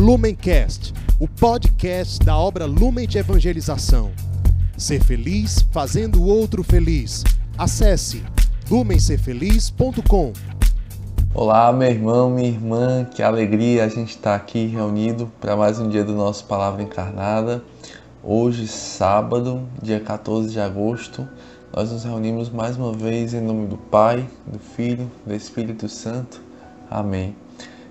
Lumencast, o podcast da obra Lumen de Evangelização. Ser feliz fazendo o outro feliz. Acesse lumencerfeliz.com. Olá, meu irmão, minha irmã, que alegria a gente estar aqui reunido para mais um dia do nosso Palavra Encarnada. Hoje, sábado, dia 14 de agosto, nós nos reunimos mais uma vez em nome do Pai, do Filho, do Espírito Santo. Amém.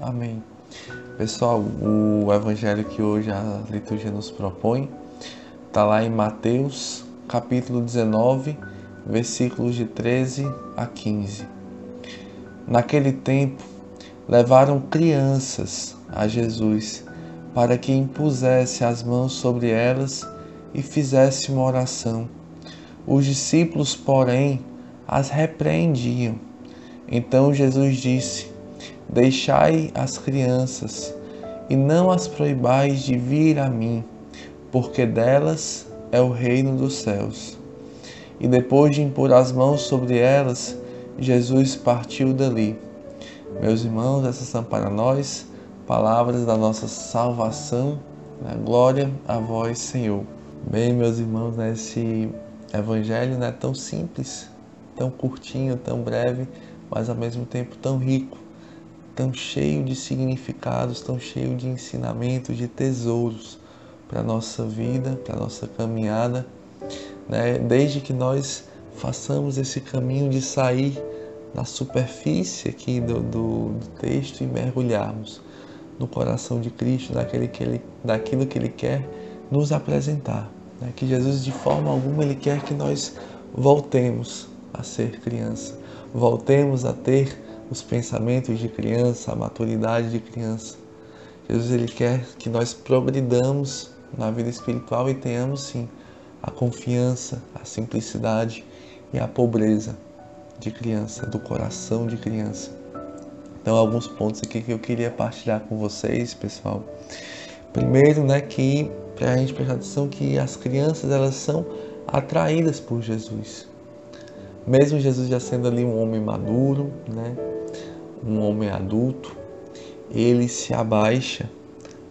Amém. Pessoal, o evangelho que hoje a liturgia nos propõe está lá em Mateus, capítulo 19, versículos de 13 a 15. Naquele tempo, levaram crianças a Jesus para que impusesse as mãos sobre elas e fizesse uma oração. Os discípulos, porém, as repreendiam. Então Jesus disse: Deixai as crianças e não as proibais de vir a mim, porque delas é o reino dos céus. E depois de impor as mãos sobre elas, Jesus partiu dali. Meus irmãos, essas são para nós palavras da nossa salvação. Né? Glória a vós, Senhor. Bem, meus irmãos, nesse evangelho não é tão simples, tão curtinho, tão breve, mas ao mesmo tempo tão rico tão cheio de significados, tão cheio de ensinamentos, de tesouros para a nossa vida, para a nossa caminhada, né? desde que nós façamos esse caminho de sair da superfície aqui do, do, do texto e mergulharmos no coração de Cristo, daquele que ele, daquilo que Ele quer nos apresentar. Né? Que Jesus, de forma alguma, Ele quer que nós voltemos a ser criança, voltemos a ter os pensamentos de criança, a maturidade de criança. Jesus ele quer que nós progridamos na vida espiritual e tenhamos sim a confiança, a simplicidade e a pobreza de criança, do coração de criança. Então, alguns pontos aqui que eu queria partilhar com vocês, pessoal. Primeiro, né, que para a gente prestar atenção que as crianças elas são atraídas por Jesus. Mesmo Jesus já sendo ali um homem maduro, né, um homem adulto, ele se abaixa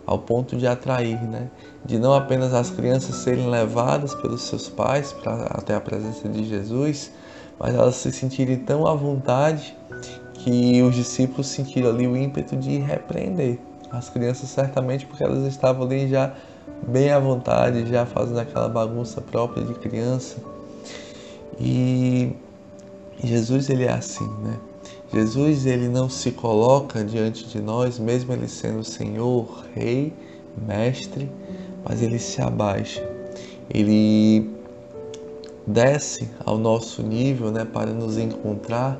ao ponto de atrair, né? de não apenas as crianças serem levadas pelos seus pais para até a presença de Jesus, mas elas se sentirem tão à vontade que os discípulos sentiram ali o ímpeto de repreender as crianças certamente porque elas estavam ali já bem à vontade, já fazendo aquela bagunça própria de criança. E Jesus ele é assim, né? Jesus ele não se coloca diante de nós, mesmo ele sendo Senhor, Rei, Mestre, mas ele se abaixa. Ele desce ao nosso nível, né, para nos encontrar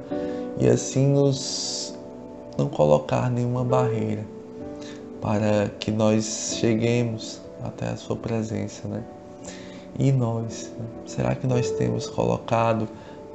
e assim nos não colocar nenhuma barreira para que nós cheguemos até a sua presença, né? E nós, será que nós temos colocado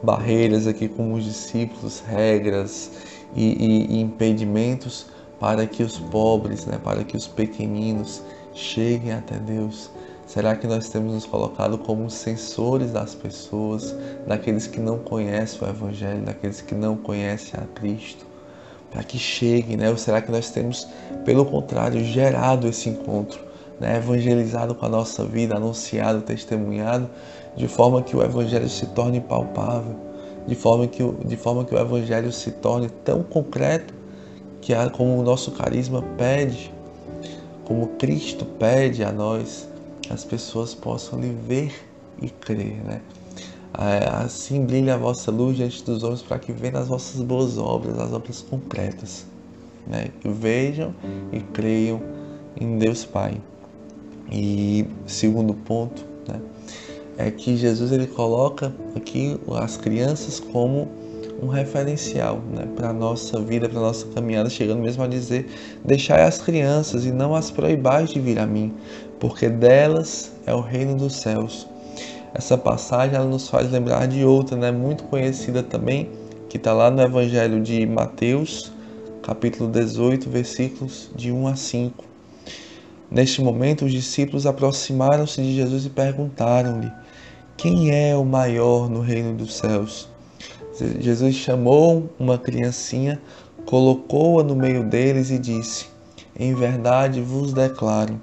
barreiras aqui como os discípulos, regras e, e, e impedimentos para que os pobres, né, para que os pequeninos cheguem até Deus? Será que nós temos nos colocado como sensores das pessoas, daqueles que não conhecem o Evangelho, daqueles que não conhecem a Cristo, para que cheguem, né? Ou será que nós temos, pelo contrário, gerado esse encontro, né? evangelizado com a nossa vida, anunciado, testemunhado, de forma que o Evangelho se torne palpável, de forma que, de forma que o Evangelho se torne tão concreto que como o nosso carisma pede, como Cristo pede a nós, que as pessoas possam lhe ver e crer, né? Assim brilha a vossa luz diante dos homens para que vejam as vossas boas obras, as obras concretas, né? Que vejam e creiam em Deus Pai. E segundo ponto, né? é que Jesus ele coloca aqui as crianças como um referencial né, para a nossa vida, para a nossa caminhada, chegando mesmo a dizer: deixai as crianças e não as proibais de vir a mim, porque delas é o reino dos céus. Essa passagem ela nos faz lembrar de outra, né, muito conhecida também, que está lá no Evangelho de Mateus, capítulo 18, versículos de 1 a 5. Neste momento, os discípulos aproximaram-se de Jesus e perguntaram-lhe: Quem é o maior no reino dos céus? Jesus chamou uma criancinha, colocou-a no meio deles e disse: Em verdade vos declaro,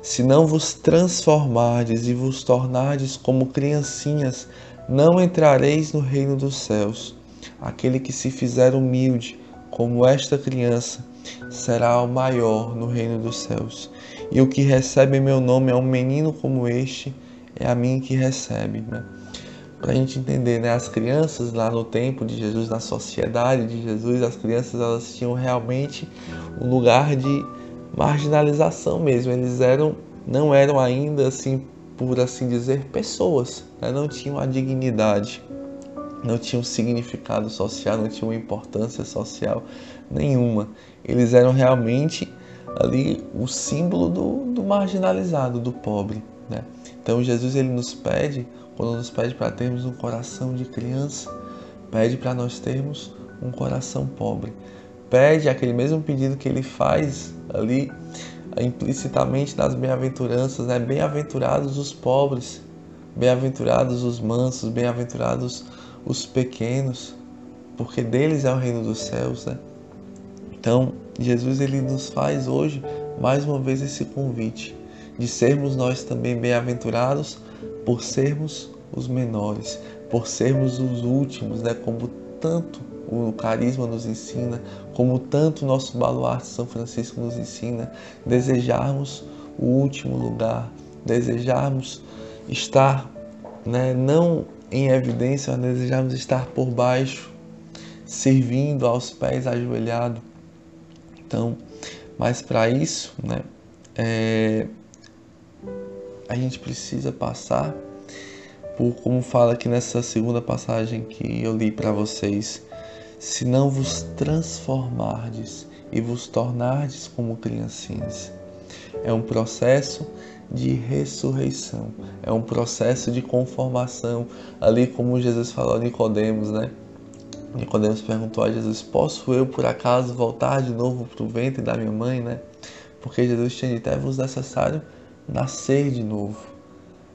se não vos transformardes e vos tornardes como criancinhas, não entrareis no reino dos céus. Aquele que se fizer humilde, como esta criança, será o maior no reino dos céus. E o que recebe meu nome é um menino como este, é a mim que recebe. Né? Para a gente entender, né? as crianças lá no tempo de Jesus, na sociedade de Jesus, as crianças elas tinham realmente um lugar de marginalização mesmo. Eles eram, não eram ainda assim, por assim dizer, pessoas, né? não tinham a dignidade, não tinham significado social, não tinham importância social nenhuma. Eles eram realmente ali o símbolo do, do marginalizado, do pobre. Né? Então Jesus ele nos pede, quando nos pede para termos um coração de criança, pede para nós termos um coração pobre. Pede aquele mesmo pedido que ele faz ali implicitamente nas bem-aventuranças, né? Bem-aventurados os pobres, bem-aventurados os mansos, bem-aventurados os pequenos, porque deles é o reino dos céus, né? Então, Jesus ele nos faz hoje mais uma vez esse convite de sermos nós também bem-aventurados por sermos os menores, por sermos os últimos, né? Como tanto o carisma nos ensina, como tanto o nosso baluarte São Francisco nos ensina, desejarmos o último lugar, desejarmos estar, né, não em evidência, mas desejarmos estar por baixo, servindo aos pés ajoelhado então, mas para isso, né, é, a gente precisa passar por, como fala aqui nessa segunda passagem que eu li para vocês, se não vos transformardes e vos tornardes como criancinhas. É um processo de ressurreição, é um processo de conformação, ali como Jesus falou a Nicodemos, né? Nicodemos perguntou a Jesus: Posso eu por acaso voltar de novo para o ventre da minha mãe, né? Porque Jesus tinha dito: É-vos necessário nascer de novo.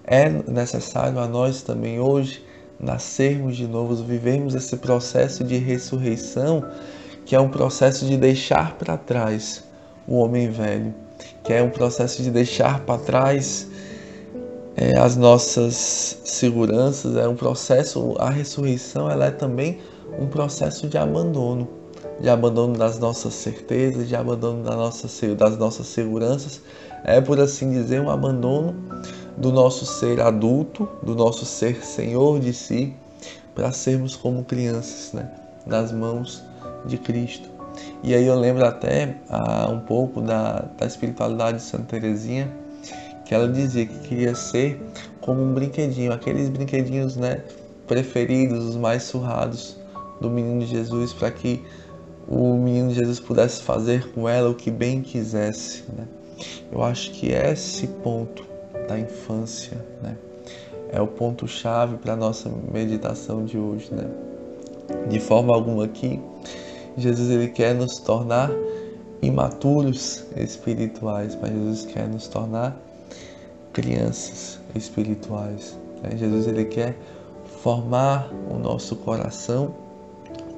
É necessário a nós também hoje nascermos de novo, vivermos esse processo de ressurreição, que é um processo de deixar para trás o homem velho, que é um processo de deixar para trás é, as nossas seguranças, é um processo, a ressurreição ela é também um processo de abandono, de abandono das nossas certezas, de abandono das nossas, das nossas seguranças. É, por assim dizer, um abandono do nosso ser adulto, do nosso ser senhor de si, para sermos como crianças, né? nas mãos de Cristo. E aí eu lembro até ah, um pouco da, da espiritualidade de Santa Teresinha, que ela dizia que queria ser como um brinquedinho, aqueles brinquedinhos né, preferidos, os mais surrados, do menino Jesus para que o menino Jesus pudesse fazer com ela o que bem quisesse. Né? Eu acho que esse ponto da infância né, é o ponto chave para a nossa meditação de hoje. Né? De forma alguma aqui, Jesus ele quer nos tornar imaturos espirituais, mas Jesus quer nos tornar crianças espirituais. Né? Jesus ele quer formar o nosso coração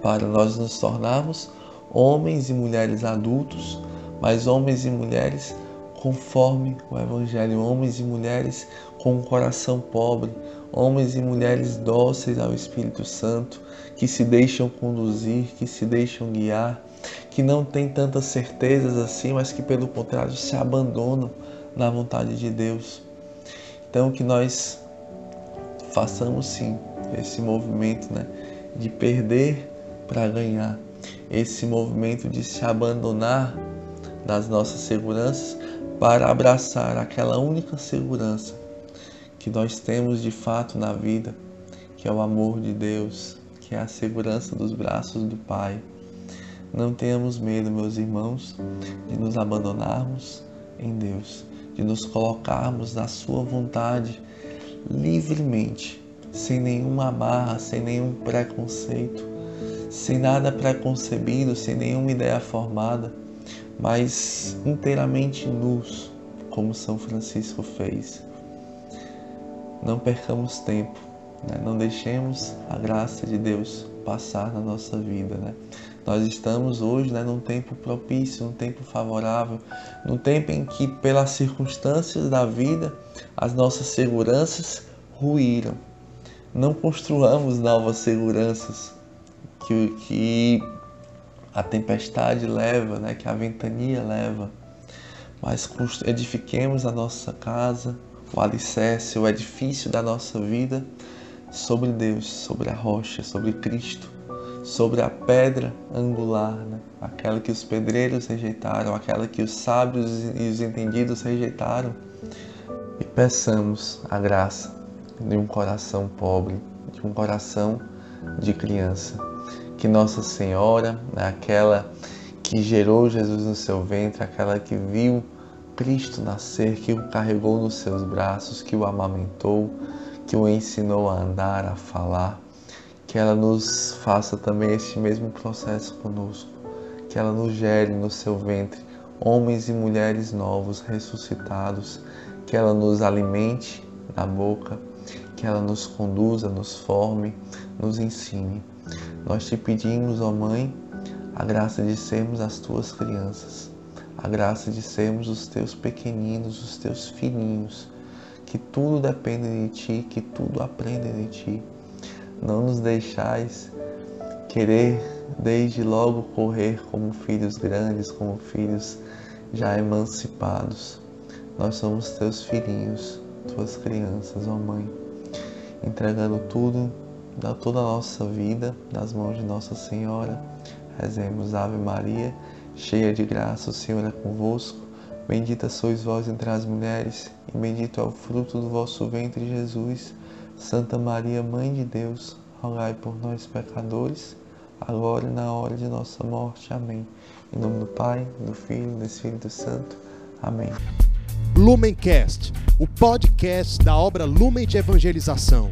para nós nos tornarmos homens e mulheres adultos, mas homens e mulheres conforme o Evangelho, homens e mulheres com um coração pobre, homens e mulheres dóceis ao Espírito Santo, que se deixam conduzir, que se deixam guiar, que não têm tantas certezas assim, mas que pelo contrário se abandonam na vontade de Deus. Então que nós façamos sim esse movimento, né, de perder para ganhar. Esse movimento de se abandonar das nossas seguranças para abraçar aquela única segurança que nós temos de fato na vida, que é o amor de Deus, que é a segurança dos braços do Pai. Não tenhamos medo, meus irmãos, de nos abandonarmos em Deus, de nos colocarmos na Sua vontade livremente, sem nenhuma amarra, sem nenhum preconceito, sem nada preconcebido, sem nenhuma ideia formada, mas inteiramente nus, como São Francisco fez. Não percamos tempo, né? não deixemos a graça de Deus passar na nossa vida. Né? Nós estamos hoje né, num tempo propício, num tempo favorável, num tempo em que, pelas circunstâncias da vida, as nossas seguranças ruíram. Não construamos novas seguranças que, que a tempestade leva, né, que a ventania leva, mas edifiquemos a nossa casa, o alicerce, o edifício da nossa vida sobre Deus, sobre a rocha, sobre Cristo sobre a pedra angular, né? aquela que os pedreiros rejeitaram, aquela que os sábios e os entendidos rejeitaram, e peçamos a graça de um coração pobre, de um coração de criança. Que Nossa Senhora, aquela que gerou Jesus no seu ventre, aquela que viu Cristo nascer, que o carregou nos seus braços, que o amamentou, que o ensinou a andar, a falar, que ela nos faça também este mesmo processo conosco, que ela nos gere no seu ventre homens e mulheres novos, ressuscitados, que ela nos alimente na boca, que ela nos conduza, nos forme, nos ensine. Nós te pedimos, ó Mãe, a graça de sermos as tuas crianças, a graça de sermos os teus pequeninos, os teus filhinhos, que tudo depende de ti, que tudo aprende de ti não nos deixais querer desde logo correr como filhos grandes, como filhos já emancipados. Nós somos teus filhinhos, tuas crianças, ó Mãe, entregando tudo, da toda a nossa vida nas mãos de Nossa Senhora. Rezemos Ave Maria, cheia de graça, o Senhor é convosco. Bendita sois vós entre as mulheres, e bendito é o fruto do vosso ventre, Jesus. Santa Maria, Mãe de Deus, rogai por nós, pecadores, agora e na hora de nossa morte. Amém. Em nome do Pai, do Filho e do Espírito Santo. Amém. Lumencast, o podcast da obra Lumen de Evangelização.